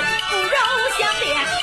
骨肉相连